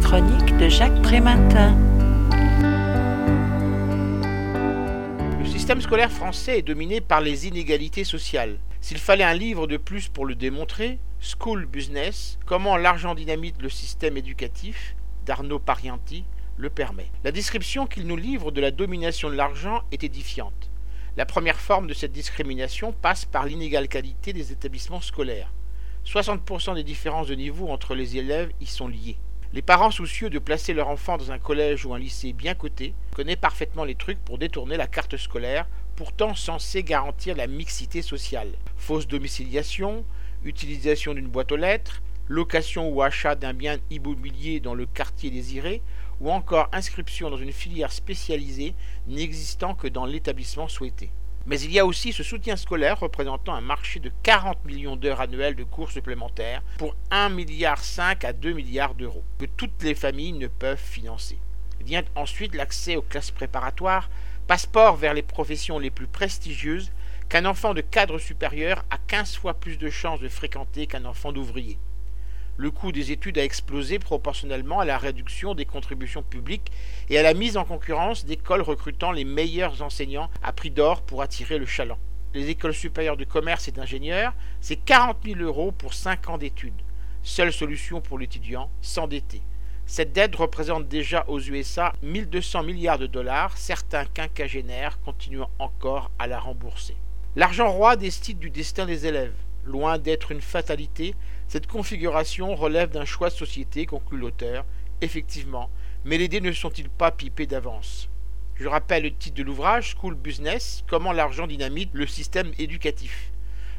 chronique de Jacques Prématin. Le système scolaire français est dominé par les inégalités sociales. S'il fallait un livre de plus pour le démontrer, School Business, Comment l'argent dynamite le système éducatif, d'Arnaud Parianti, le permet. La description qu'il nous livre de la domination de l'argent est édifiante. La première forme de cette discrimination passe par l'inégale qualité des établissements scolaires. 60% des différences de niveau entre les élèves y sont liées. Les parents soucieux de placer leur enfant dans un collège ou un lycée bien coté connaissent parfaitement les trucs pour détourner la carte scolaire, pourtant censée garantir la mixité sociale. Fausse domiciliation, utilisation d'une boîte aux lettres, location ou achat d'un bien immobilier dans le quartier désiré, ou encore inscription dans une filière spécialisée n'existant que dans l'établissement souhaité. Mais il y a aussi ce soutien scolaire représentant un marché de 40 millions d'heures annuelles de cours supplémentaires pour 1,5 milliard à 2 milliards d'euros que toutes les familles ne peuvent financer. Vient ensuite l'accès aux classes préparatoires, passeport vers les professions les plus prestigieuses qu'un enfant de cadre supérieur a 15 fois plus de chances de fréquenter qu'un enfant d'ouvrier. Le coût des études a explosé proportionnellement à la réduction des contributions publiques et à la mise en concurrence d'écoles recrutant les meilleurs enseignants à prix d'or pour attirer le chaland. Les écoles supérieures de commerce et d'ingénieurs, c'est 40 000 euros pour 5 ans d'études. Seule solution pour l'étudiant, s'endetter. Cette dette représente déjà aux USA 1200 milliards de dollars, certains quinquagénaires continuant encore à la rembourser. L'argent roi décide du destin des élèves. Loin d'être une fatalité, cette configuration relève d'un choix de société, conclut l'auteur. Effectivement, mais les dés ne sont-ils pas pipés d'avance? Je rappelle le titre de l'ouvrage, School Business, Comment l'argent dynamite le système éducatif.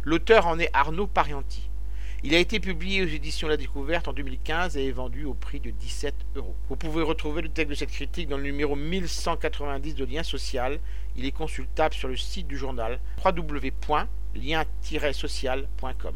L'auteur en est Arnaud Parianti. Il a été publié aux éditions La Découverte en 2015 et est vendu au prix de 17 euros. Vous pouvez retrouver le texte de cette critique dans le numéro 1190 de Lien Social. Il est consultable sur le site du journal www lien-social.com.